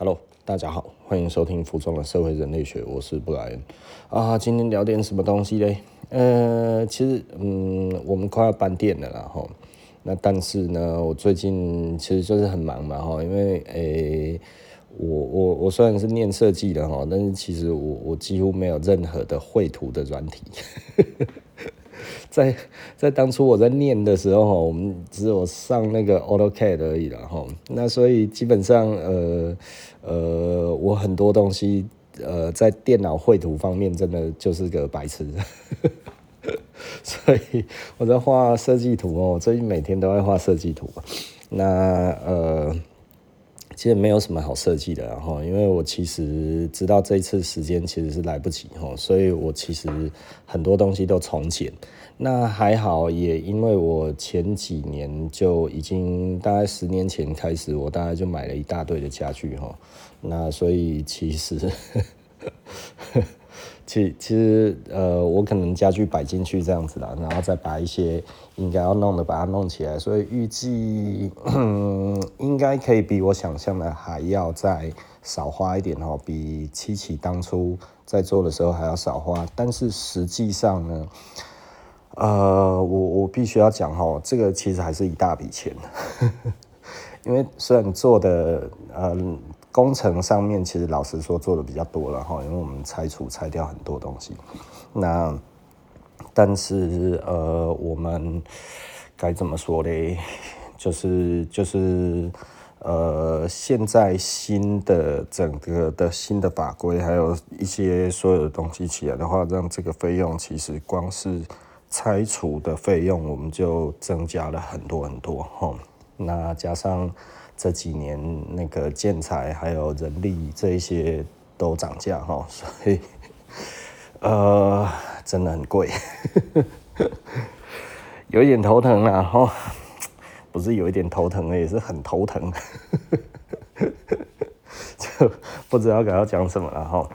Hello，大家好，欢迎收听服装的社会人类学，我是布莱恩啊。今天聊点什么东西嘞？呃，其实，嗯，我们快要搬店了啦，吼。那但是呢，我最近其实就是很忙嘛，哈，因为，诶、我我我虽然是念设计的哈，但是其实我我几乎没有任何的绘图的软体。在在当初我在念的时候，我们只有上那个 AutoCAD 而已了哈。那所以基本上，呃呃，我很多东西，呃，在电脑绘图方面，真的就是个白痴。所以我在画设计图哦，我最近每天都在画设计图。那呃。其实没有什么好设计的，然后因为我其实知道这一次时间其实是来不及哈，所以我其实很多东西都重剪。那还好，也因为我前几年就已经大概十年前开始，我大概就买了一大堆的家具哈，那所以其实。其其实，呃，我可能家具摆进去这样子啦，然后再把一些应该要弄的把它弄起来，所以预计应该可以比我想象的还要再少花一点哦，比七七当初在做的时候还要少花。但是实际上呢，呃，我我必须要讲哦，这个其实还是一大笔钱，因为虽然做的，嗯。工程上面其实老实说做的比较多了哈，因为我们拆除拆掉很多东西。那但是呃，我们该怎么说嘞？就是就是呃，现在新的整个的新的法规，还有一些所有的东西起来的话，让这个费用其实光是拆除的费用，我们就增加了很多很多哈。那加上。这几年那个建材还有人力这一些都涨价哈，所以呃真的很贵，有一点头疼啊哈，不是有一点头疼，也是很头疼，就不知道该要讲什么了哈。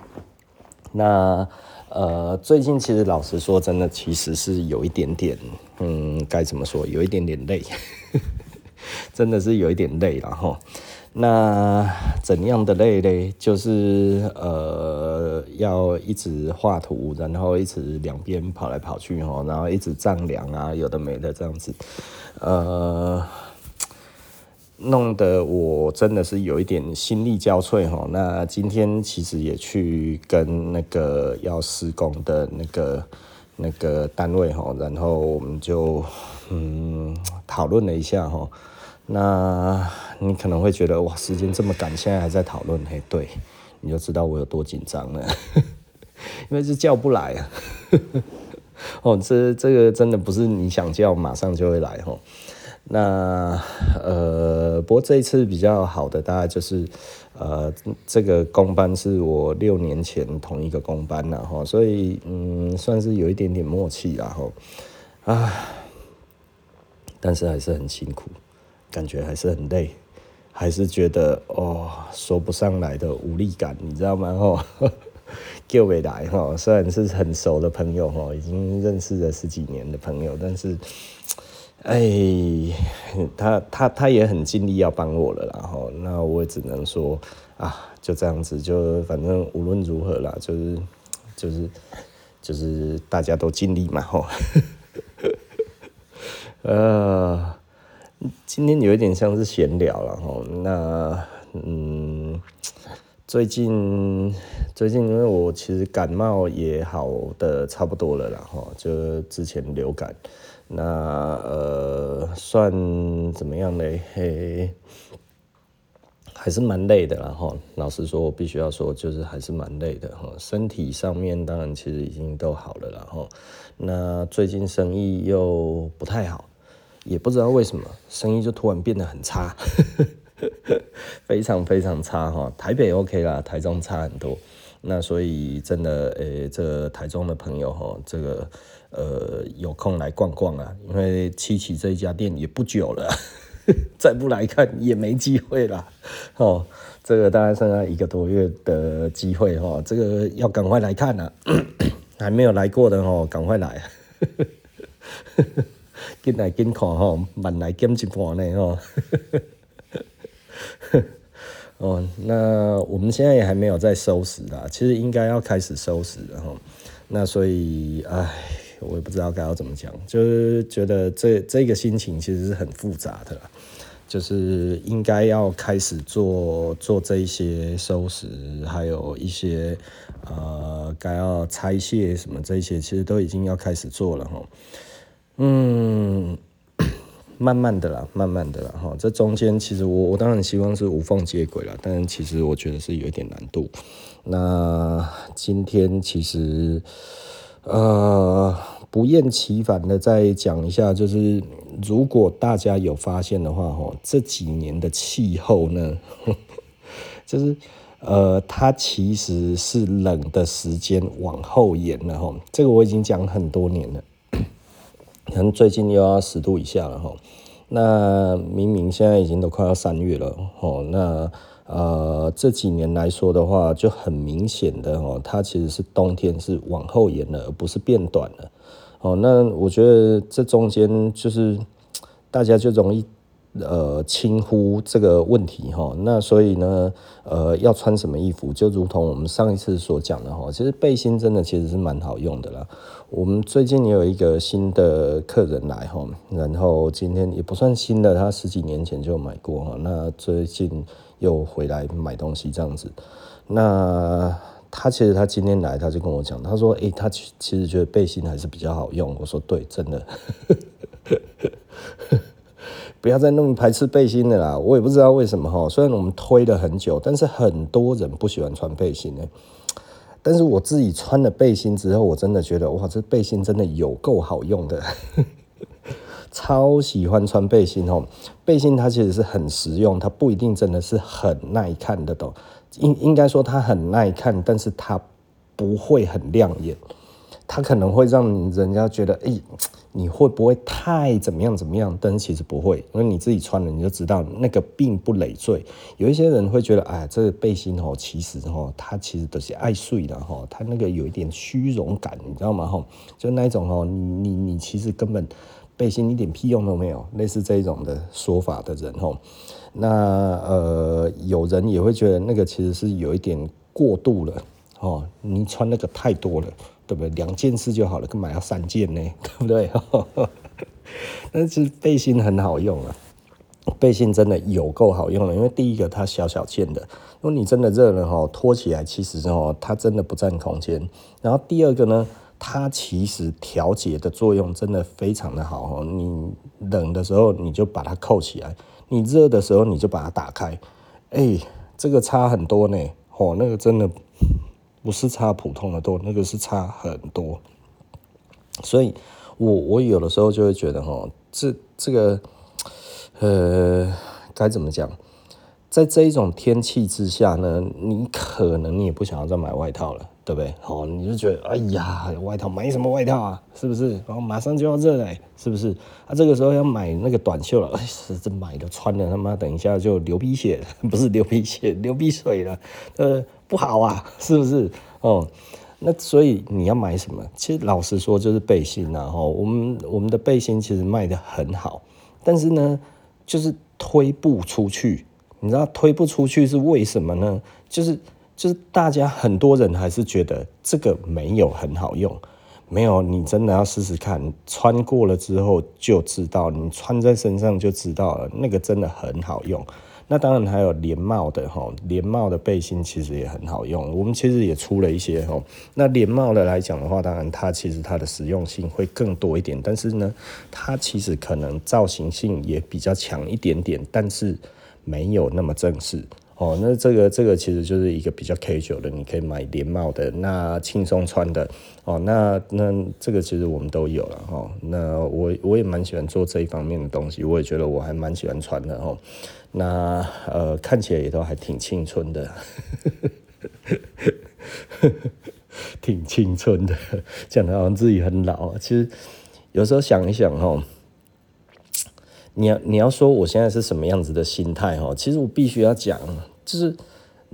那呃最近其实老实说，真的其实是有一点点嗯该怎么说，有一点点累。真的是有一点累了哈，那怎样的累嘞？就是呃，要一直画图，然后一直两边跑来跑去哈，然后一直丈量啊，有的没的这样子，呃，弄得我真的是有一点心力交瘁哈。那今天其实也去跟那个要施工的那个那个单位哈，然后我们就嗯讨论了一下哈。那你可能会觉得哇，时间这么赶，现在还在讨论，嘿，对，你就知道我有多紧张了，因为是叫不来啊，哦，这这个真的不是你想叫马上就会来哈。那呃，不过这一次比较好的大概就是呃，这个工班是我六年前同一个工班了哈，所以嗯，算是有一点点默契然后啊，但是还是很辛苦。感觉还是很累，还是觉得哦，说不上来的无力感，你知道吗？哦，救未来哈，虽然是很熟的朋友哈，已经认识了十几年的朋友，但是，哎，他他他也很尽力要帮我了，然后那我也只能说啊，就这样子，就反正无论如何啦，就是就是就是大家都尽力嘛，吼，呃。今天有一点像是闲聊了哈，那嗯，最近最近因为我其实感冒也好的差不多了啦哈，就之前流感，那呃算怎么样嘞？嘿，还是蛮累的然后。老实说，我必须要说，就是还是蛮累的哈。身体上面当然其实已经都好了然后，那最近生意又不太好。也不知道为什么生意就突然变得很差，非常非常差哈。台北 OK 啦，台中差很多。那所以真的，诶、这台中的朋友哈，这个呃有空来逛逛啊，因为七七这一家店也不久了，再不来看也没机会了。哦，这个大概剩下一个多月的机会哈，这个要赶快来看啊，还没有来过的哦，赶快来。进来进看吼，慢来减一半呢吼。哦，那我们现在也还没有在收拾啦，其实应该要开始收拾了哈。那所以，唉，我也不知道该要怎么讲，就是觉得这这个心情其实是很复杂的。就是应该要开始做做这一些收拾，还有一些呃该要拆卸什么这些，其实都已经要开始做了哈。嗯，慢慢的啦，慢慢的啦哈。这中间其实我我当然希望是无缝接轨了，但其实我觉得是有一点难度。那今天其实呃。不厌其烦的再讲一下，就是如果大家有发现的话，哈，这几年的气候呢，就是呃，它其实是冷的时间往后延了，哈，这个我已经讲很多年了，可能最近又要十度以下了，哈，那明明现在已经都快要三月了，哦，那。呃，这几年来说的话，就很明显的哦，它其实是冬天是往后延了，而不是变短了。哦，那我觉得这中间就是大家就容易呃轻忽这个问题哈。那所以呢，呃，要穿什么衣服，就如同我们上一次所讲的哈，其实背心真的其实是蛮好用的啦。我们最近也有一个新的客人来哈，然后今天也不算新的，他十几年前就买过哈。那最近。又回来买东西这样子，那他其实他今天来，他就跟我讲，他说：“诶、他其实觉得背心还是比较好用。”我说：“对，真的，不要再那么排斥背心的啦。”我也不知道为什么哈，虽然我们推了很久，但是很多人不喜欢穿背心呢。但是我自己穿了背心之后，我真的觉得哇，这背心真的有够好用的。超喜欢穿背心哦，背心它其实是很实用，它不一定真的是很耐看的都，应应该说它很耐看，但是它不会很亮眼，它可能会让人家觉得，哎，你会不会太怎么样怎么样？但是其实不会，因为你自己穿了你就知道那个并不累赘。有一些人会觉得，哎，这个背心哦，其实哦，它其实都是爱睡的哈，它那个有一点虚荣感，你知道吗？哈，就那一种哦，你你你其实根本。背心一点屁用都没有，类似这种的说法的人吼，那呃有人也会觉得那个其实是有一点过度了哦，你穿那个太多了，对不对？两件事就好了，干嘛要三件呢？对不对？但是背心很好用啊，背心真的有够好用了，因为第一个它小小件的，如果你真的热了哈，脱起来其实哦它真的不占空间，然后第二个呢。它其实调节的作用真的非常的好哦，你冷的时候你就把它扣起来，你热的时候你就把它打开，哎，这个差很多呢，哦，那个真的不是差普通的多，那个是差很多，所以我我有的时候就会觉得哦，这这个呃该怎么讲？在这一种天气之下呢，你可能你也不想要再买外套了，对不对？哦，你就觉得哎呀，外套买什么外套啊？是不是？然后马上就要热了，是不是？啊，这个时候要买那个短袖了，哎，这买的穿了他妈等一下就流鼻血，不是流鼻血，流鼻水了，呃，不好啊，是不是？哦，那所以你要买什么？其实老实说就是背心啊，哈，我们我们的背心其实卖得很好，但是呢，就是推不出去。你知道推不出去是为什么呢？就是就是大家很多人还是觉得这个没有很好用，没有，你真的要试试看，穿过了之后就知道，你穿在身上就知道了，那个真的很好用。那当然还有连帽的哈，连帽的背心其实也很好用。我们其实也出了一些哈。那连帽的来讲的话，当然它其实它的实用性会更多一点，但是呢，它其实可能造型性也比较强一点点，但是。没有那么正式哦，那这个这个其实就是一个比较 casual 的，你可以买连帽的，那轻松穿的哦，那那这个其实我们都有了哈。那我我也蛮喜欢做这一方面的东西，我也觉得我还蛮喜欢穿的哦。那呃，看起来也都还挺青春的，挺青春的，讲的好像自己很老。其实有时候想一想哦。你要你要说我现在是什么样子的心态哦？其实我必须要讲，就是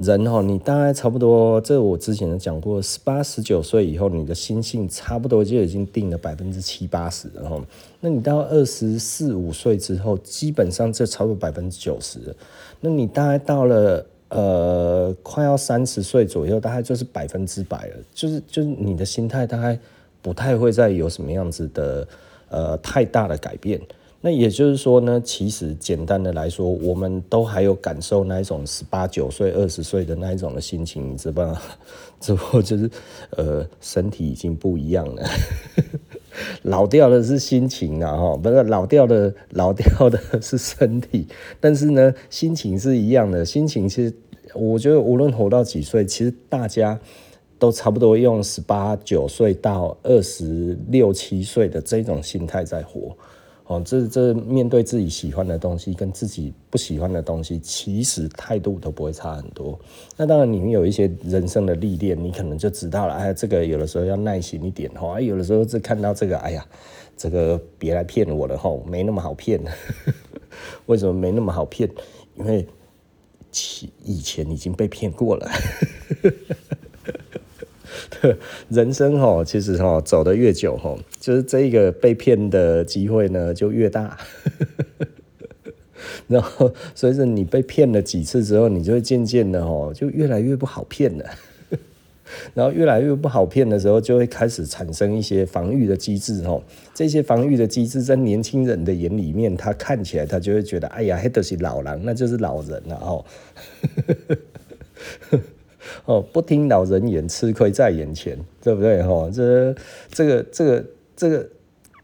人哈，你大概差不多，这我之前讲过，十八十九岁以后，你的心性差不多就已经定了百分之七八十了哈。那你到二十四五岁之后，基本上就超过百分之九十。那你大概到了呃，快要三十岁左右，大概就是百分之百了，就是就是你的心态大概不太会再有什么样子的呃太大的改变。那也就是说呢，其实简单的来说，我们都还有感受那一种十八九岁、二十岁的那一种的心情，你知道吗？只不过就是呃，身体已经不一样了，老掉的是心情啊，哈，不是老掉的，老掉的是身体，但是呢，心情是一样的。心情其实，我觉得无论活到几岁，其实大家都差不多用十八九岁到二十六七岁的这种心态在活。哦，这这面对自己喜欢的东西跟自己不喜欢的东西，其实态度都不会差很多。那当然，你们有一些人生的历练，你可能就知道了。哎，这个有的时候要耐心一点哈。有的时候是看到这个，哎呀，这个别来骗我了哈，没那么好骗。为什么没那么好骗？因为其以前已经被骗过了。人生哈，其实哈走得越久哈，就是这一个被骗的机会呢就越大。然后随着你被骗了几次之后，你就会渐渐的哈就越来越不好骗了。然后越来越不好骗的时候，就会开始产生一些防御的机制哈。这些防御的机制在年轻人的眼里面，他看起来他就会觉得，哎呀，那都是老人，那就是老人了哦。哦，不听老人言，吃亏在眼前，对不对？哈，这、这个、这个、这个，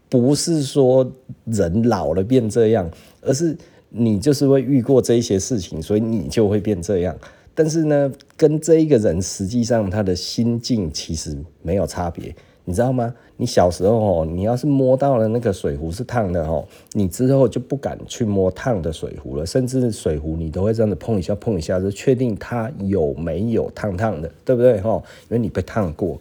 不是说人老了变这样，而是你就是会遇过这些事情，所以你就会变这样。但是呢，跟这一个人实际上他的心境其实没有差别。你知道吗？你小时候哦，你要是摸到了那个水壶是烫的哦，你之后就不敢去摸烫的水壶了，甚至水壶你都会这样子碰一下碰一下，就确定它有没有烫烫的，对不对哈？因为你被烫过。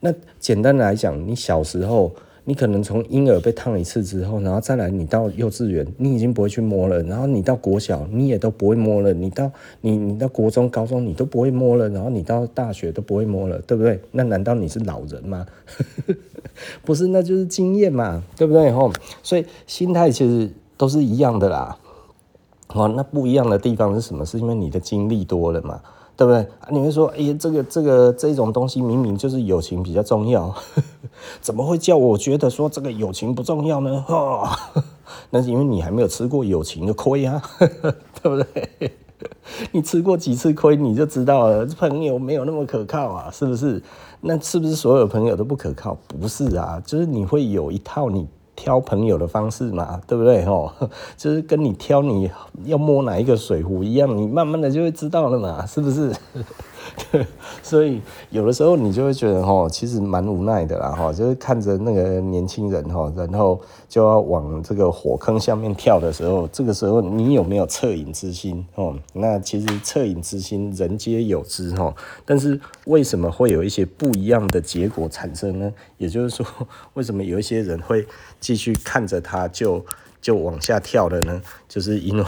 那简单来讲，你小时候。你可能从婴儿被烫一次之后，然后再来你到幼稚园，你已经不会去摸了。然后你到国小，你也都不会摸了。你到你你到国中、高中，你都不会摸了。然后你到大学都不会摸了，对不对？那难道你是老人吗？不是，那就是经验嘛，对不对？吼，所以心态其实都是一样的啦。哦，那不一样的地方是什么？是因为你的经历多了嘛。对不对？你会说，哎呀，这个这个这种东西明明就是友情比较重要，怎么会叫我觉得说这个友情不重要呢？哦，那是因为你还没有吃过友情的亏啊，对不对？你吃过几次亏，你就知道了，朋友没有那么可靠啊，是不是？那是不是所有朋友都不可靠？不是啊，就是你会有一套你。挑朋友的方式嘛，对不对？吼，就是跟你挑你要摸哪一个水壶一样，你慢慢的就会知道了嘛，是不是？所以有的时候你就会觉得哈，其实蛮无奈的啦哈，就是看着那个年轻人哈，然后就要往这个火坑下面跳的时候，这个时候你有没有恻隐之心哦？那其实恻隐之心人皆有之哈，但是为什么会有一些不一样的结果产生呢？也就是说，为什么有一些人会继续看着他就就往下跳了呢？就是因为。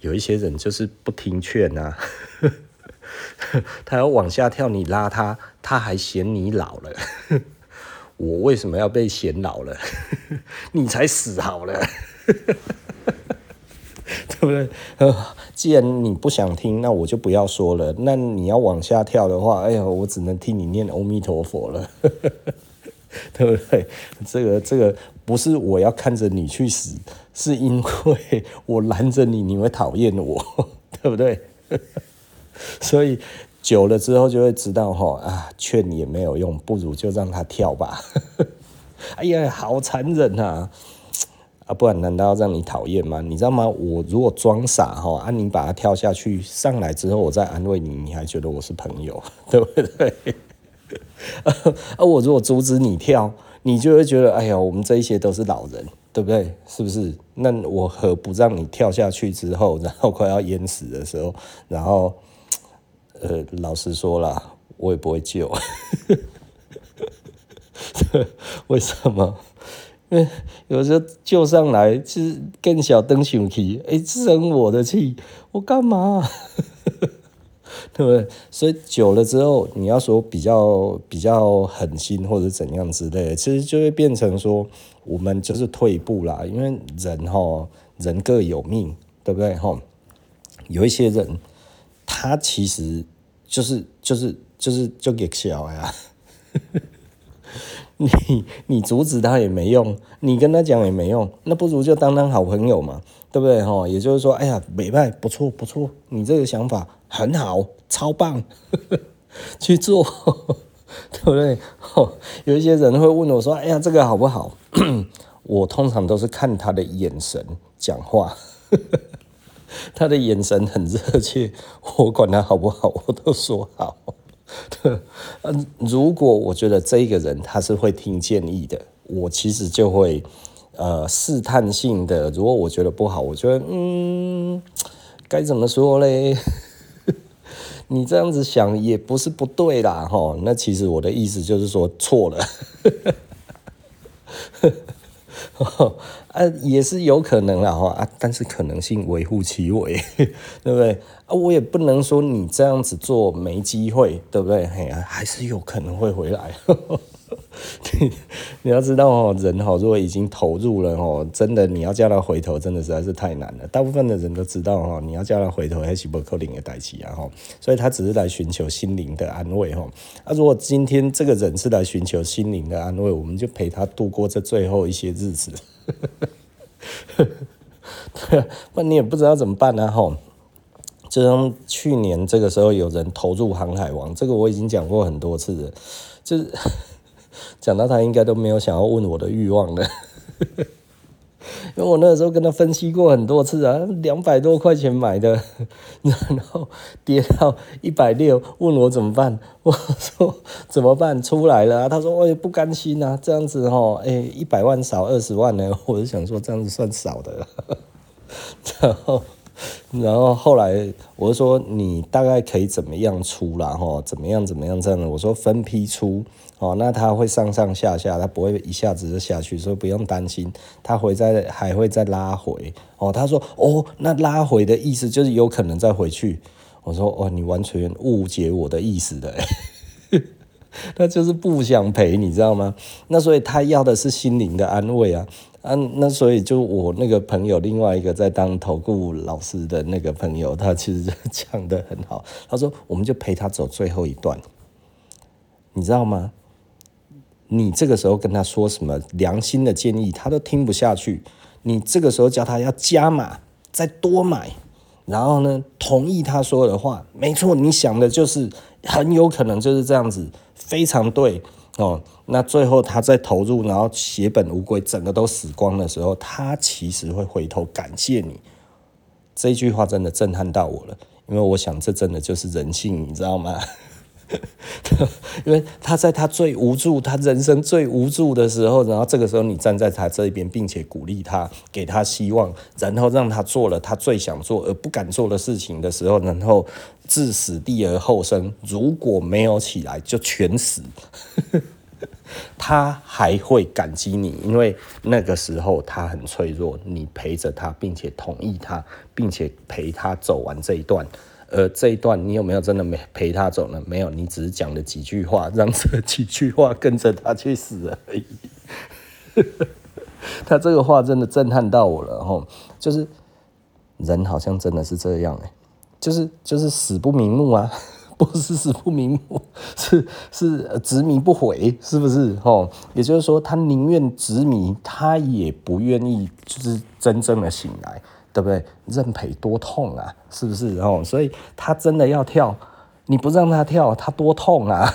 有一些人就是不听劝啊，他要往下跳，你拉他，他还嫌你老了。我为什么要被嫌老了？你才死好了，对不对？既然你不想听，那我就不要说了。那你要往下跳的话，哎呀，我只能听你念阿弥陀佛了，对不对？这个这个不是我要看着你去死。是因为我拦着你，你会讨厌我，对不对？所以久了之后就会知道，哈啊，劝你也没有用，不如就让他跳吧。哎呀，好残忍啊！啊，不然难道让你讨厌吗？你知道吗？我如果装傻哈，啊，你把他跳下去，上来之后我再安慰你，你还觉得我是朋友，对不对？啊，我如果阻止你跳，你就会觉得，哎呀，我们这一些都是老人。对不对？是不是？那我何不让你跳下去之后，然后快要淹死的时候，然后，呃，老实说啦，我也不会救。为什么？因为有时候救上来是更小灯熊气，哎，生我的气，我干嘛？对不对？所以久了之后，你要说比较比较狠心或者怎样之类的，其实就会变成说，我们就是退一步啦。因为人哈，人各有命，对不对哈？有一些人，他其实就是就是就是就给小呀，你你阻止他也没用，你跟他讲也没用，那不如就当当好朋友嘛，对不对哈？也就是说，哎呀，美派不错不错，你这个想法很好，超棒，去做，对不对？有一些人会问我说，哎呀，这个好不好？我通常都是看他的眼神讲话。他的眼神很热切，我管他好不好，我都说好。嗯，如果我觉得这个人他是会听建议的，我其实就会呃试探性的。如果我觉得不好，我觉得嗯，该怎么说嘞？你这样子想也不是不对啦，哈。那其实我的意思就是说错了。啊，也是有可能啦哈啊，但是可能性微乎其微，对不对啊？我也不能说你这样子做没机会，对不对？嘿，还是有可能会回来。你要知道哦，人哈，如果已经投入了哦，真的你要叫他回头，真的实在是太难了。大部分的人都知道哈，你要叫他回头还是不可能的代志啊哈，所以他只是来寻求心灵的安慰哈。啊，如果今天这个人是来寻求心灵的安慰，我们就陪他度过这最后一些日子。对啊，那你也不知道怎么办呢哈。就像去年这个时候有人投入航海王，这个我已经讲过很多次了，就是。讲到他应该都没有想要问我的欲望了，因为我那个时候跟他分析过很多次啊，两百多块钱买的，然后跌到一百六，问我怎么办？我说怎么办？出来了啊，他说我也不甘心啊，这样子哈，哎，一百万少二十万呢，我就想说这样子算少的，然后。然后后来我就说，你大概可以怎么样出啦？哈，怎么样怎么样这样的？我说分批出哦，那它会上上下下，它不会一下子就下去，所以不用担心，它会再还会再拉回哦。他说哦，那拉回的意思就是有可能再回去。我说哦，你完全误解我的意思的，他就是不想赔，你知道吗？那所以他要的是心灵的安慰啊。啊，那所以就我那个朋友，另外一个在当投顾老师的那个朋友，他其实讲得很好。他说，我们就陪他走最后一段，你知道吗？你这个时候跟他说什么良心的建议，他都听不下去。你这个时候叫他要加码，再多买，然后呢，同意他说的话，没错，你想的就是很有可能就是这样子，非常对。哦，那最后他在投入，然后血本无归，整个都死光的时候，他其实会回头感谢你。这句话真的震撼到我了，因为我想这真的就是人性，你知道吗？因为他在他最无助，他人生最无助的时候，然后这个时候你站在他这一边，并且鼓励他，给他希望，然后让他做了他最想做而不敢做的事情的时候，然后置死地而后生，如果没有起来就全死，他还会感激你，因为那个时候他很脆弱，你陪着他，并且同意他，并且陪他走完这一段。呃，这一段你有没有真的没陪他走呢？没有，你只是讲了几句话，让这几句话跟着他去死而已。他这个话真的震撼到我了吼，就是人好像真的是这样哎，就是就是死不瞑目啊，不是死不瞑目，是是执迷不悔，是不是吼？也就是说，他宁愿执迷，他也不愿意就是真正的醒来。对不对？认赔多痛啊，是不是？哦，所以他真的要跳，你不让他跳，他多痛啊！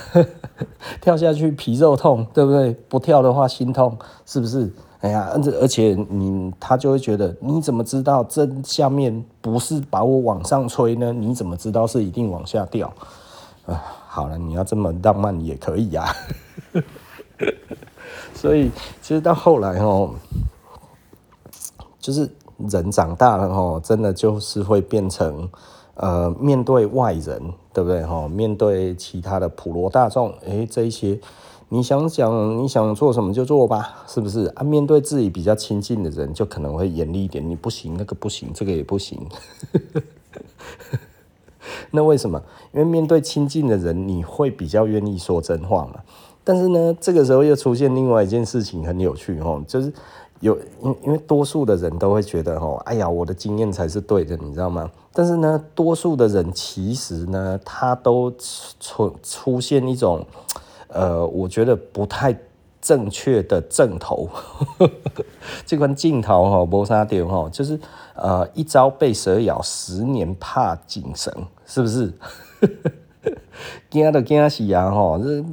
跳下去皮肉痛，对不对？不跳的话心痛，是不是？哎呀，而而且你他就会觉得，你怎么知道这下面不是把我往上吹呢？你怎么知道是一定往下掉？啊，好了，你要这么浪漫也可以呀。所以其实到后来哦，就是。人长大了吼，真的就是会变成，呃，面对外人，对不对吼？面对其他的普罗大众，诶，这一些，你想想，你想做什么就做吧，是不是啊？面对自己比较亲近的人，就可能会严厉一点，你不行，那个不行，这个也不行。那为什么？因为面对亲近的人，你会比较愿意说真话嘛。但是呢，这个时候又出现另外一件事情，很有趣吼，就是。有因因为多数的人都会觉得哦，哎呀，我的经验才是对的，你知道吗？但是呢，多数的人其实呢，他都出出现一种，呃，我觉得不太正确的正头。这款镜头哈，没啥点哈，就是呃，一朝被蛇咬，十年怕井绳，是不是？惊的惊死啊！哈，这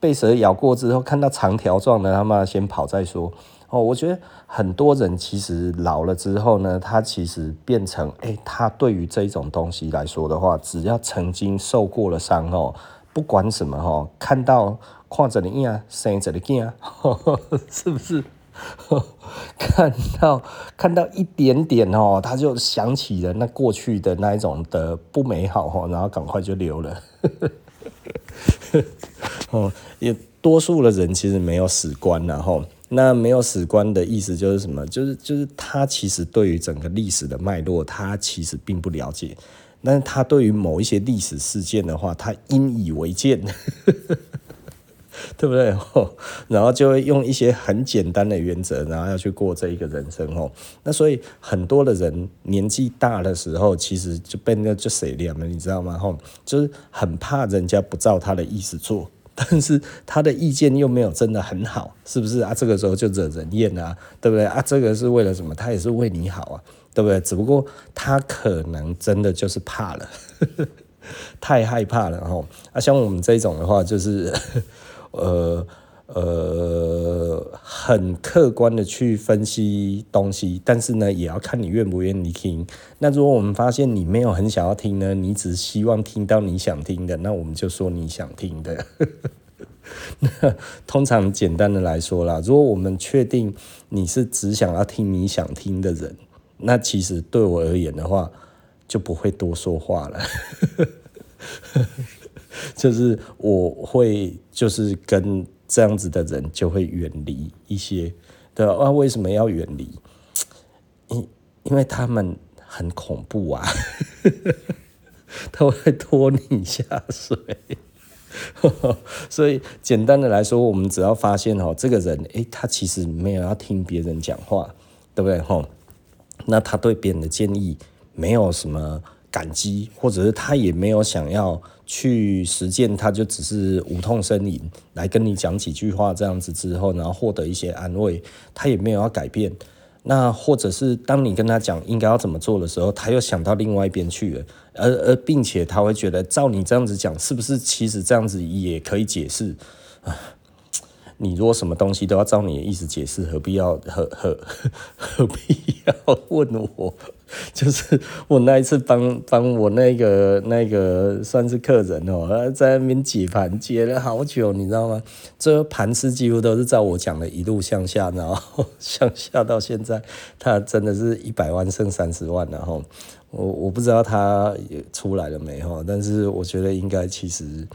被蛇咬过之后，看到长条状的，他妈先跑再说。哦，我觉得很多人其实老了之后呢，他其实变成，哎、他对于这种东西来说的话，只要曾经受过了伤哦，不管什么哈，看到看着的影，生着的镜，是不是？看到看到一点点哦，他就想起了那过去的那一种的不美好哈，然后赶快就流了。哦，也多数的人其实没有史观然后。那没有史观的意思就是什么？就是就是他其实对于整个历史的脉络，他其实并不了解。但是他对于某一些历史事件的话，他引以为鉴，对不对？然后就会用一些很简单的原则，然后要去过这一个人生哦。那所以很多的人年纪大的时候，其实就变得就水脸了，你知道吗？吼，就是很怕人家不照他的意思做。但是他的意见又没有真的很好，是不是啊？这个时候就惹人厌啊，对不对啊？这个是为了什么？他也是为你好啊，对不对？只不过他可能真的就是怕了，呵 呵太害怕了哈。啊，像我们这种的话，就是 呃。呃，很客观的去分析东西，但是呢，也要看你愿不愿意听。那如果我们发现你没有很想要听呢，你只希望听到你想听的，那我们就说你想听的。那通常简单的来说啦，如果我们确定你是只想要听你想听的人，那其实对我而言的话，就不会多说话了。就是我会就是跟。这样子的人就会远离一些，对吧？啊，为什么要远离？因因为他们很恐怖啊，他会拖你下水。所以简单的来说，我们只要发现哦，这个人，诶，他其实没有要听别人讲话，对不对？吼，那他对别人的建议没有什么感激，或者是他也没有想要。去实践，他就只是无痛呻吟，来跟你讲几句话这样子之后，然后获得一些安慰，他也没有要改变。那或者是当你跟他讲应该要怎么做的时候，他又想到另外一边去了，而而并且他会觉得照你这样子讲，是不是其实这样子也可以解释？你如果什么东西都要照你的意思解释，何必要何何 何必要问我？就是我那一次帮帮我那个那个算是客人哦、在那边解盘解了好久，你知道吗？这盘是几乎都是照我讲的，一路向下，然后 向下到现在，他真的是一百万剩三十万，然后我我不知道他也出来了没哈，但是我觉得应该其实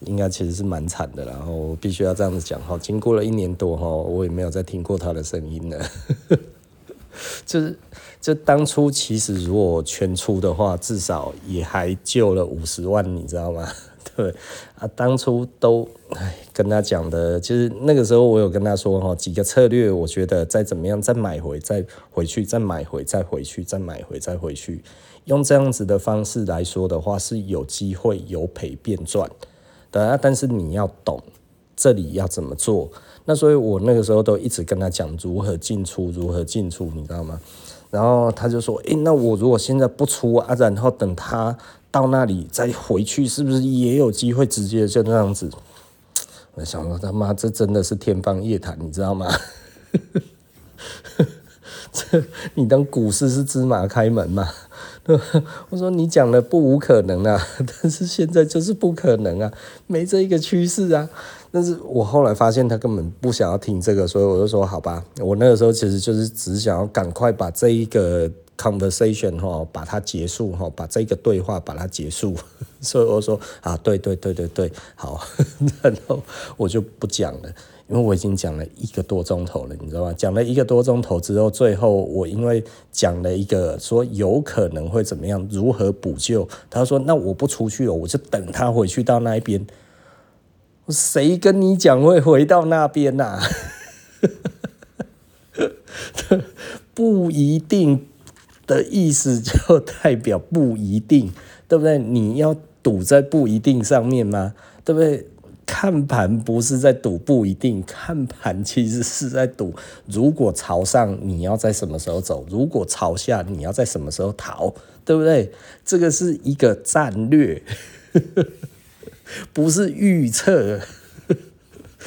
应该其实是蛮惨的，然后必须要这样子讲哈。经过了一年多哈，我也没有再听过他的声音了，就是。就当初其实如果全出的话，至少也还救了五十万，你知道吗？对啊，当初都唉跟他讲的，其实那个时候我有跟他说哈，几个策略，我觉得再怎么样再买回，再回去，再买回，再回去，再买回，再回去，用这样子的方式来说的话，是有机会由赔变赚的。但是你要懂这里要怎么做，那所以我那个时候都一直跟他讲如何进出，如何进出，你知道吗？然后他就说：“诶，那我如果现在不出啊，然后等他到那里再回去，是不是也有机会直接就这样子？”我想说：“他妈，这真的是天方夜谭，你知道吗？这你当股市是芝麻开门吗？” 我说：“你讲的不无可能啊，但是现在就是不可能啊，没这一个趋势啊。”但是我后来发现他根本不想要听这个，所以我就说好吧，我那个时候其实就是只想要赶快把这一个 conversation 哈，把它结束哈，把这个对话把它结束。所以我说啊，对对对对对，好，然后我就不讲了，因为我已经讲了一个多钟头了，你知道吗？讲了一个多钟头之后，最后我因为讲了一个说有可能会怎么样，如何补救，他说那我不出去了，我就等他回去到那一边。谁跟你讲会回到那边呐、啊？不一定的意思就代表不一定，对不对？你要赌在不一定上面吗？对不对？看盘不是在赌不一定，看盘其实是在赌，如果朝上，你要在什么时候走；如果朝下，你要在什么时候逃，对不对？这个是一个战略，不是预测。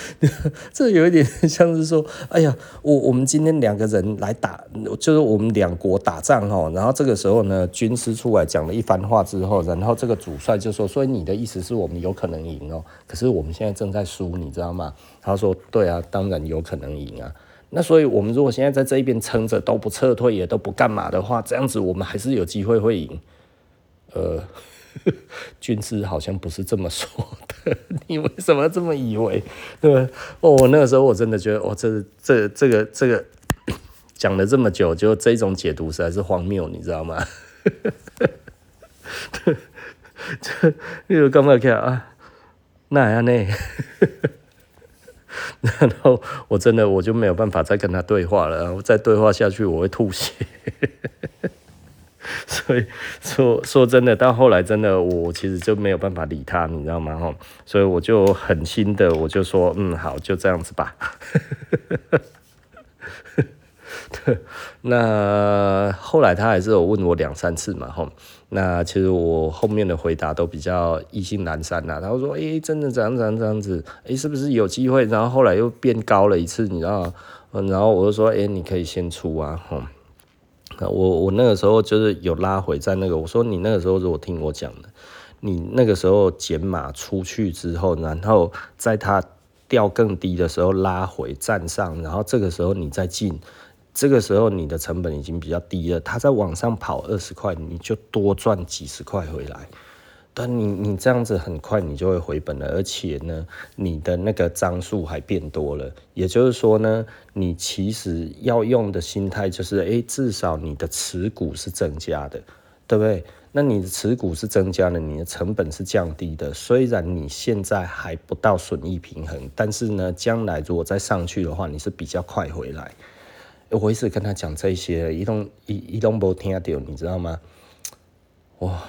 这有一点像是说，哎呀，我我们今天两个人来打，就是我们两国打仗哦。然后这个时候呢，军师出来讲了一番话之后，然后这个主帅就说，所以你的意思是我们有可能赢哦。可是我们现在正在输，你知道吗？他说，对啊，当然有可能赢啊。那所以我们如果现在在这一边撑着，都不撤退，也都不干嘛的话，这样子我们还是有机会会赢。呃。军师好像不是这么说的，你为什么这么以为？对吧？哦，我那个时候我真的觉得，哦，这这这个这个讲了这么久，就这种解读实在是荒谬，你知道吗？这你有干嘛看啊？那样呢？然后我真的我就没有办法再跟他对话了，然后再对话下去我会吐血。所以说说真的，到后来真的我其实就没有办法理他，你知道吗？吼，所以我就狠心的，我就说，嗯，好，就这样子吧。那后来他还是有问我两三次嘛，吼。那其实我后面的回答都比较意兴阑珊呐。他说，诶，真的这样这样这样子，诶，是不是有机会？然后后来又变高了一次，你知道？嗯，然后我就说，诶，你可以先出啊，吼。我我那个时候就是有拉回在那个，我说你那个时候如果听我讲的，你那个时候减码出去之后，然后在它掉更低的时候拉回站上，然后这个时候你再进，这个时候你的成本已经比较低了，它在往上跑二十块，你就多赚几十块回来。但你你这样子很快你就会回本了，而且呢，你的那个张数还变多了。也就是说呢，你其实要用的心态就是，哎，至少你的持股是增加的，对不对？那你的持股是增加了，你的成本是降低的。虽然你现在还不到损益平衡，但是呢，将来如果再上去的话，你是比较快回来。我一直跟他讲这些，一动一一动没听到，你知道吗？哇！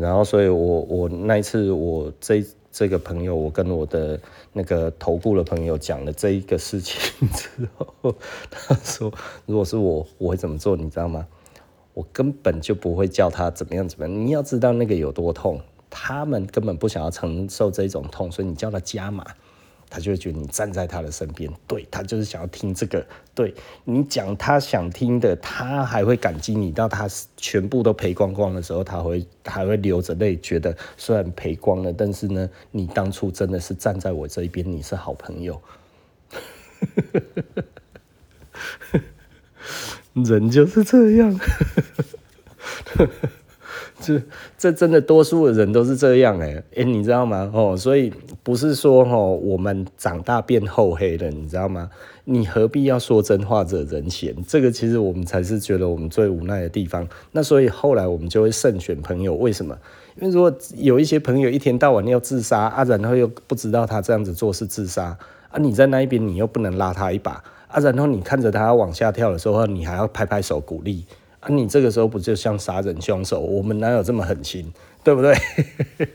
然后，所以我我那一次我这这个朋友，我跟我的那个投顾的朋友讲了这一个事情之后，他说，如果是我，我会怎么做？你知道吗？我根本就不会叫他怎么样怎么样。你要知道那个有多痛，他们根本不想要承受这种痛，所以你叫他加码。他就会觉得你站在他的身边，对，他就是想要听这个，对，你讲他想听的，他还会感激你。到他全部都赔光光的时候，他会还会流着泪，觉得虽然赔光了，但是呢，你当初真的是站在我这一边，你是好朋友。人就是这样。这这真的多数的人都是这样哎哎，你知道吗？哦，所以不是说哦，我们长大变厚黑了，你知道吗？你何必要说真话惹人嫌？这个其实我们才是觉得我们最无奈的地方。那所以后来我们就会慎选朋友，为什么？因为如果有一些朋友一天到晚要自杀啊，然后又不知道他这样子做是自杀啊，你在那一边你又不能拉他一把啊，然后你看着他往下跳的时候，你还要拍拍手鼓励。啊，你这个时候不就像杀人凶手？我们哪有这么狠心，对不对？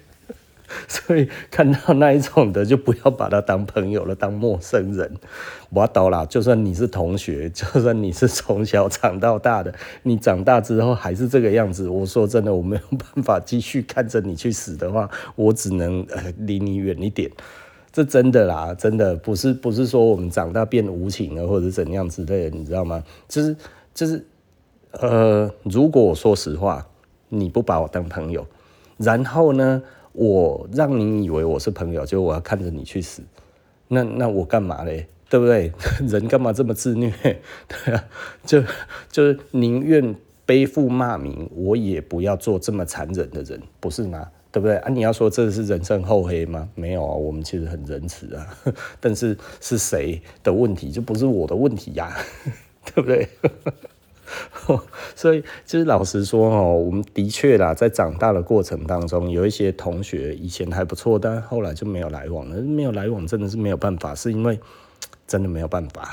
所以看到那一种的，就不要把他当朋友了，当陌生人。我倒了，就算你是同学，就算你是从小长到大的，你长大之后还是这个样子。我说真的，我没有办法继续看着你去死的话，我只能呃离你远一点。这真的啦，真的不是不是说我们长大变无情了或者怎样之类的，你知道吗？就是就是。呃，如果我说实话，你不把我当朋友，然后呢，我让你以为我是朋友，就我要看着你去死，那那我干嘛嘞？对不对？人干嘛这么自虐？对啊，就就宁愿背负骂名，我也不要做这么残忍的人，不是吗？对不对啊？你要说这是人生厚黑吗？没有啊，我们其实很仁慈啊。但是是谁的问题，就不是我的问题呀，对不对？所以，其实老实说哦，我们的确啦，在长大的过程当中，有一些同学以前还不错，但后来就没有来往了。没有来往真的是没有办法，是因为真的没有办法。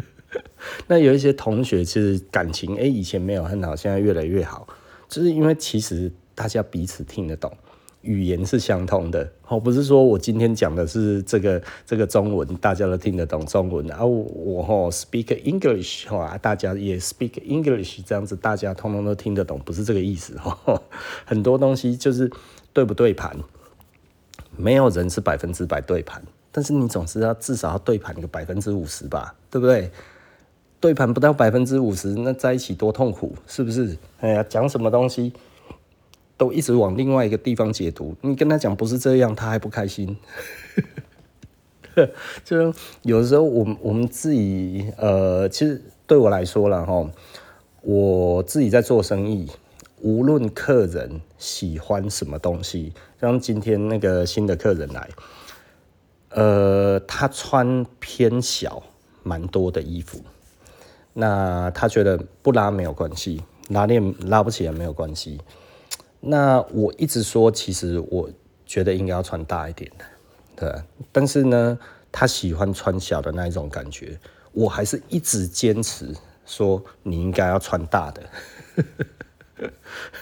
那有一些同学其实感情哎、以前没有很好，现在越来越好，就是因为其实大家彼此听得懂。语言是相通的，哦，不是说我今天讲的是这个这个中文，大家都听得懂中文，啊，我吼 speak English，哈，大家也 speak English，这样子大家通通都听得懂，不是这个意思，哈，很多东西就是对不对盘，没有人是百分之百对盘，但是你总是要至少要对盘个百分之五十吧，对不对？对盘不到百分之五十，那在一起多痛苦，是不是？哎呀，讲什么东西？都一直往另外一个地方解读，你跟他讲不是这样，他还不开心。就有的时候，我们我们自己，呃，其实对我来说了哈，我自己在做生意，无论客人喜欢什么东西，像今天那个新的客人来，呃，他穿偏小，蛮多的衣服，那他觉得不拉没有关系，拉链拉不起来没有关系。那我一直说，其实我觉得应该要穿大一点的，对。但是呢，他喜欢穿小的那一种感觉，我还是一直坚持说你应该要穿大的，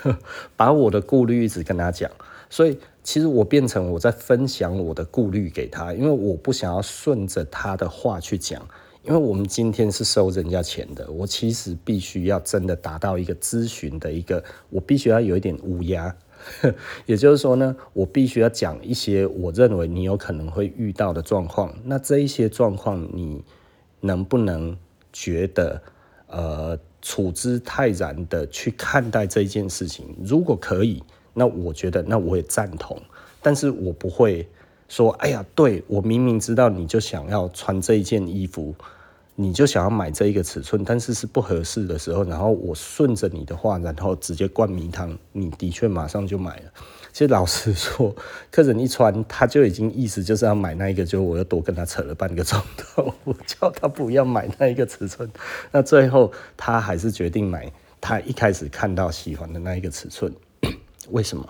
把我的顾虑一直跟他讲。所以其实我变成我在分享我的顾虑给他，因为我不想要顺着他的话去讲。因为我们今天是收人家钱的，我其实必须要真的达到一个咨询的一个，我必须要有一点乌鸦，也就是说呢，我必须要讲一些我认为你有可能会遇到的状况。那这一些状况，你能不能觉得呃处之泰然的去看待这件事情？如果可以，那我觉得那我也赞同，但是我不会说，哎呀，对，我明明知道你就想要穿这一件衣服。你就想要买这一个尺寸，但是是不合适的时候，然后我顺着你的话，然后直接灌迷汤，你的确马上就买了。其实老实说，客人一穿，他就已经意思就是要买那一个，就我又多跟他扯了半个钟头，我叫他不要买那一个尺寸，那最后他还是决定买他一开始看到喜欢的那一个尺寸。为什么？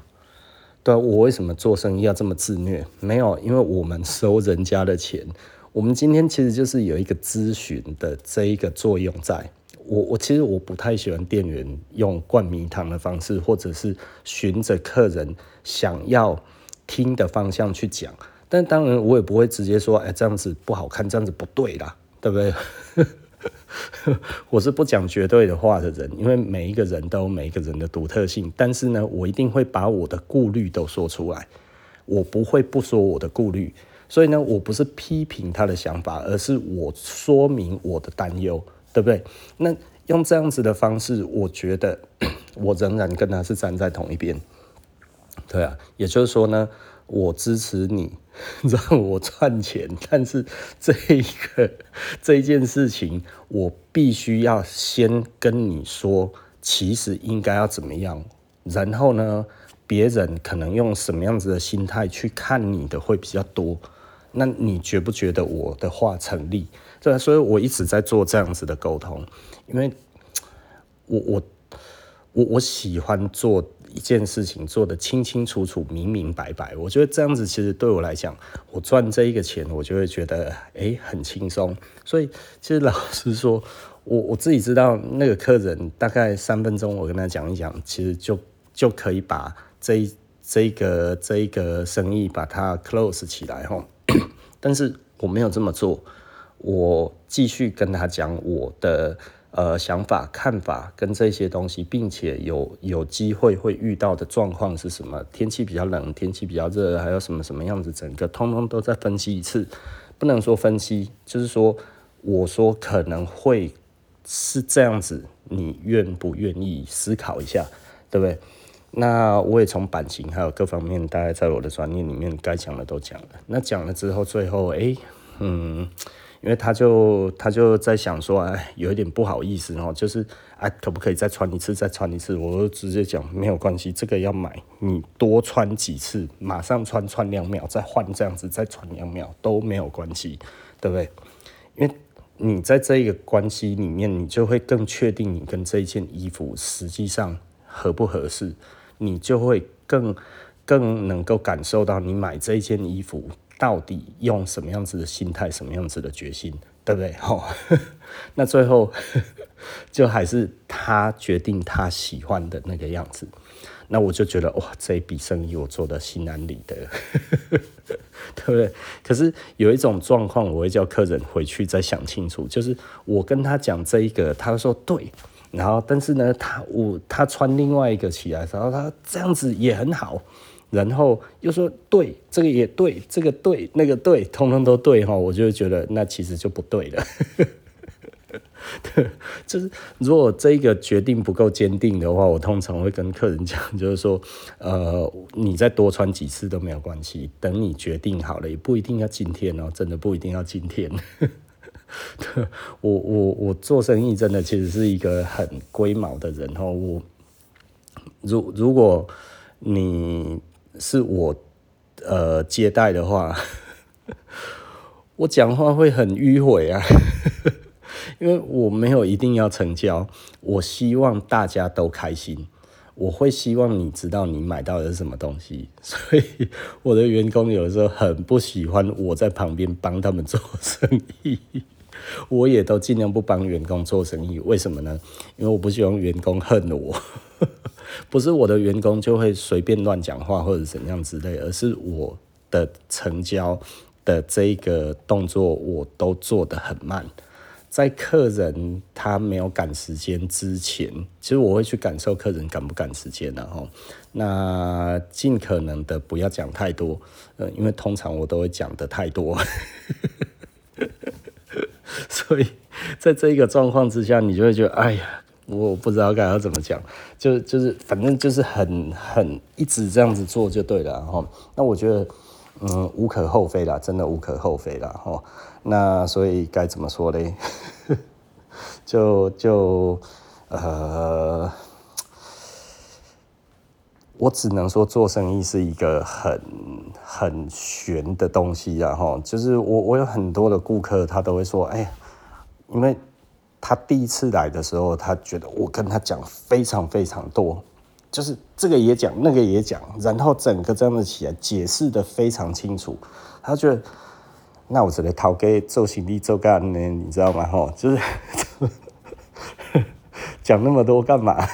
对，我为什么做生意要这么自虐？没有，因为我们收人家的钱。我们今天其实就是有一个咨询的这一个作用在，我我其实我不太喜欢店员用灌迷汤的方式，或者是循着客人想要听的方向去讲。但当然我也不会直接说，哎，这样子不好看，这样子不对啦，对不对？我是不讲绝对的话的人，因为每一个人都有每一个人的独特性。但是呢，我一定会把我的顾虑都说出来，我不会不说我的顾虑。所以呢，我不是批评他的想法，而是我说明我的担忧，对不对？那用这样子的方式，我觉得 我仍然跟他是站在同一边。对啊，也就是说呢，我支持你 让我赚钱，但是这一个这一件事情，我必须要先跟你说，其实应该要怎么样，然后呢，别人可能用什么样子的心态去看你的会比较多。那你觉不觉得我的话成立？对，所以我一直在做这样子的沟通，因为我我我我喜欢做一件事情做得清清楚楚、明明白白。我觉得这样子其实对我来讲，我赚这一个钱，我就会觉得诶很轻松。所以其实老实说，我我自己知道那个客人大概三分钟，我跟他讲一讲，其实就就可以把这一这一个这一个生意把它 close 起来吼。但是我没有这么做，我继续跟他讲我的呃想法、看法跟这些东西，并且有有机会会遇到的状况是什么？天气比较冷，天气比较热，还有什么什么样子？整个通通都在分析一次，不能说分析，就是说我说可能会是这样子，你愿不愿意思考一下，对不对？那我也从版型还有各方面，大概在我的专业里面该讲的都讲了。那讲了之后，最后哎、嗯，因为他就他就在想说，哎，有一点不好意思哦，就是哎，可不可以再穿一次，再穿一次？我就直接讲没有关系，这个要买，你多穿几次，马上穿穿两秒，再换这样子，再穿两秒都没有关系，对不对？因为你在这一个关系里面，你就会更确定你跟这一件衣服实际上合不合适。你就会更更能够感受到你买这件衣服到底用什么样子的心态、什么样子的决心对不对？吼 那最后 就还是他决定他喜欢的那个样子。那我就觉得哇，这一笔生意我做得心安理得，对不对？可是有一种状况，我会叫客人回去再想清楚，就是我跟他讲这一个，他说对，然后但是呢，他我他穿另外一个起来，然后他这样子也很好，然后又说对，这个也对，这个对，那个对，通通都对哈，我就觉得那其实就不对了。就是如果这个决定不够坚定的话，我通常会跟客人讲，就是说，呃，你再多穿几次都没有关系，等你决定好了，也不一定要今天哦，真的不一定要今天。我我我做生意真的其实是一个很龟毛的人哦，我如如果你是我呃接待的话，我讲话会很迂回啊。因为我没有一定要成交，我希望大家都开心。我会希望你知道你买到的是什么东西，所以我的员工有的时候很不喜欢我在旁边帮他们做生意，我也都尽量不帮员工做生意。为什么呢？因为我不希望员工恨我，不是我的员工就会随便乱讲话或者怎样之类，而是我的成交的这一个动作我都做得很慢。在客人他没有赶时间之前，其实我会去感受客人赶不赶时间，然后那尽可能的不要讲太多，呃，因为通常我都会讲的太多，所以在这一个状况之下，你就会觉得，哎呀，我不知道该要怎么讲，就就是反正就是很很一直这样子做就对了，然后那我觉得。嗯，无可厚非啦，真的无可厚非啦，吼。那所以该怎么说嘞？就就呃，我只能说做生意是一个很很玄的东西啊，吼。就是我我有很多的顾客，他都会说，哎，因为他第一次来的时候，他觉得我跟他讲非常非常多。就是这个也讲，那个也讲，然后整个这样子起来解释的非常清楚。他觉得，那我只能掏给做行李做干呢，你知道吗？吼，就是讲那么多干嘛？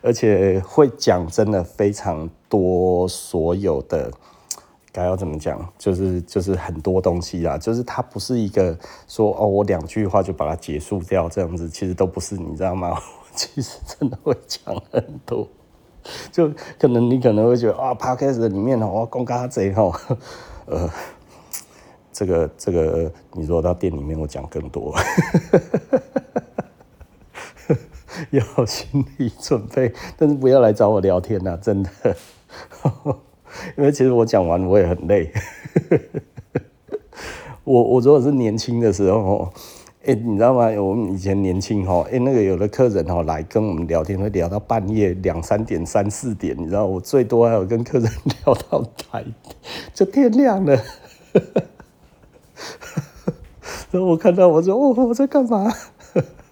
而且会讲真的非常多，所有的该要怎么讲？就是就是很多东西啊，就是它不是一个说哦，我两句话就把它结束掉这样子，其实都不是，你知道吗？其实真的会讲很多，就可能你可能会觉得啊，Podcast 里面哦，公家贼吼，呃，这个这个，你说到店里面我讲更多，要心理准备，但是不要来找我聊天呐，真的，因为其实我讲完我也很累，我我如果是年轻的时候。哎、欸，你知道吗？我们以前年轻哈，哎，那个有的客人哈来跟我们聊天，会聊到半夜两三点、三四点，你知道，我最多还有跟客人 聊到白，就天亮了。然后我看到我说，哦，我在干嘛？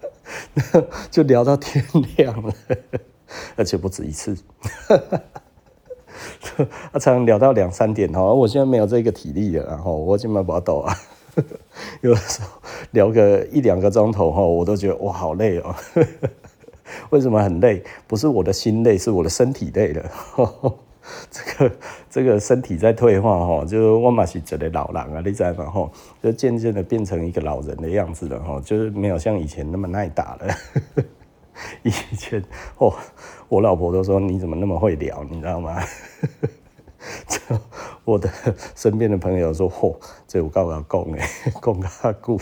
就聊到天亮了，而且不止一次。他 常常聊到两三点哈，我现在没有这个体力了，然后我就买不抖啊。有的时候聊个一两个钟头哈，我都觉得哇好累哦。为什么很累？不是我的心累，是我的身体累了。这个这个身体在退化哈，就我嘛是一个老人啊，你知道吗？就渐渐的变成一个老人的样子了哈，就是没有像以前那么耐打了。以前哦，我老婆都说你怎么那么会聊，你知道吗？我的身边的朋友说：“嚯，这我告诉他讲诶，讲他久。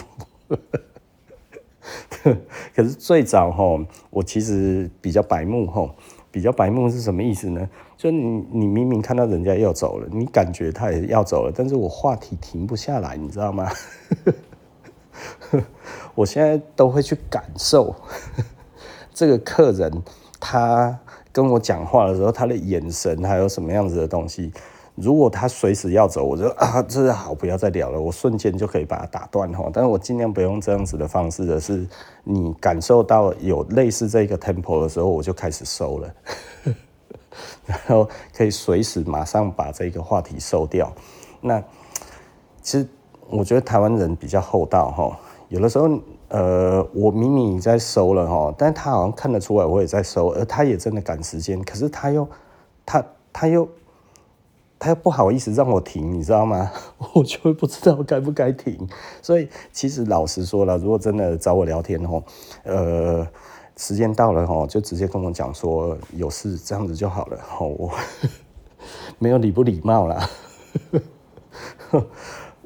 ”可是最早哈，我其实比较白目哈，比较白目是什么意思呢？就你你明明看到人家要走了，你感觉他也要走了，但是我话题停不下来，你知道吗？我现在都会去感受这个客人他。跟我讲话的时候，他的眼神还有什么样子的东西？如果他随时要走，我就 啊，这是好，不要再聊了，我瞬间就可以把他打断哈。但是我尽量不用这样子的方式的是，你感受到有类似这个 tempo 的时候，我就开始收了，然后可以随时马上把这个话题收掉。那其实我觉得台湾人比较厚道哈，有的时候，呃，我明明在收了哈，但他好像看得出来我也在收，而他也真的赶时间，可是他又，他他又，他又不好意思让我停，你知道吗？我就会不知道该不该停。所以其实老实说了，如果真的找我聊天哈，呃，时间到了哈，就直接跟我讲说有事，这样子就好了。我 没有礼不礼貌啦。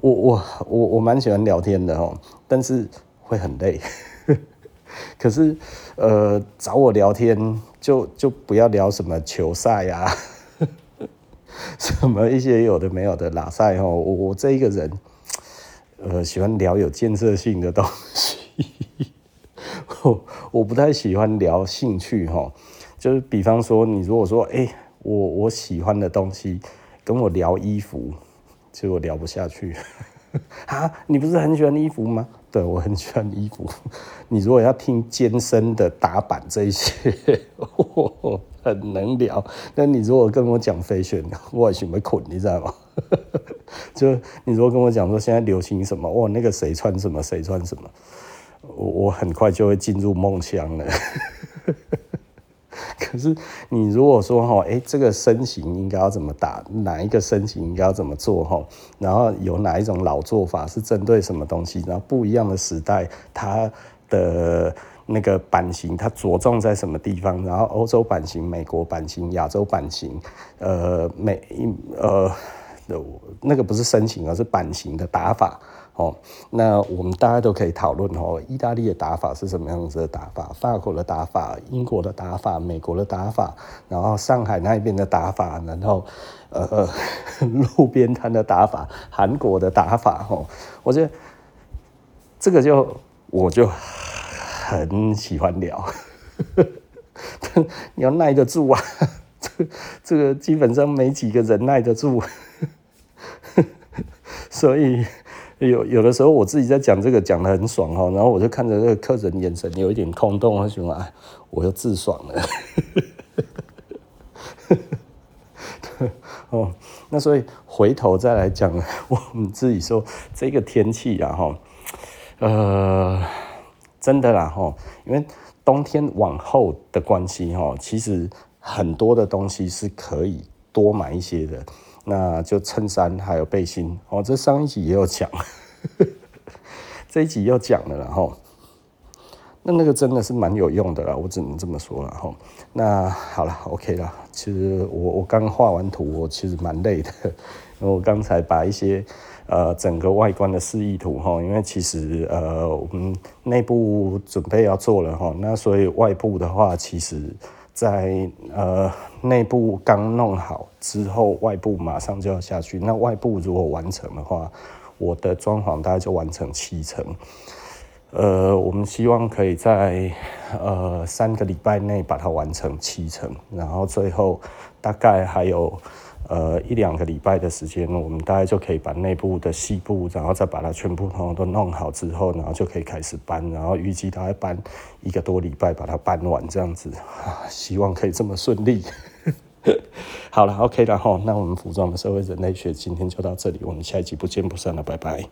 我我我我蛮喜欢聊天的哦，但是会很累。可是呃，找我聊天就就不要聊什么球赛啊，什么一些有的没有的拉赛哦。我我这一个人呃喜欢聊有建设性的东西，我我不太喜欢聊兴趣哈。就是比方说，你如果说哎、我我喜欢的东西跟我聊衣服。其实我聊不下去啊！你不是很喜欢衣服吗？对，我很喜欢衣服。你如果要听肩身的打板这一些，我很能聊。那你如果跟我讲飞旋我也想要困，你知道吗？就你如果跟我讲说现在流行什么，哇，那个谁穿什么，谁穿什么，我我很快就会进入梦乡了。可是你如果说哈，哎，这个身形应该要怎么打？哪一个身形应该要怎么做？哈，然后有哪一种老做法是针对什么东西？然后不一样的时代，它的那个版型它着重在什么地方？然后欧洲版型、美国版型、亚洲版型，呃，美呃，那个不是身形，而是版型的打法。哦，那我们大家都可以讨论哦，意大利的打法是什么样子的打法？法国的打法、英国的打法、美国的打法，然后上海那边的打法，然后呃呃 路边摊的打法、韩国的打法，哦，我觉得这个就我就很喜欢聊，你要耐得住啊，这这个基本上没几个人耐得住，所以。有有的时候我自己在讲这个讲得很爽哈，然后我就看着这个客人眼神有一点空洞，我就说哎，我又自爽了。哦，那所以回头再来讲，我们自己说这个天气啊哈，呃，真的啦哈，因为冬天往后的关系哈，其实很多的东西是可以多买一些的。那就衬衫还有背心哦，这上一集也有讲，这一集又讲了，然后那那个真的是蛮有用的啦，我只能这么说了哈。那好了，OK 了。其实我我刚画完图，我其实蛮累的，因为我刚才把一些呃整个外观的示意图哈，因为其实呃我们内部准备要做了哈，那所以外部的话其实。在呃内部刚弄好之后，外部马上就要下去。那外部如果完成的话，我的装潢大概就完成七成。呃，我们希望可以在呃三个礼拜内把它完成七成，然后最后大概还有。呃，一两个礼拜的时间，我们大概就可以把内部的细部，然后再把它全部都弄好之后，然后就可以开始搬，然后预计大概搬一个多礼拜把它搬完，这样子，希望可以这么顺利。好了，OK 了哈，那我们服装的社会人类学今天就到这里，我们下一集不见不散了，拜拜。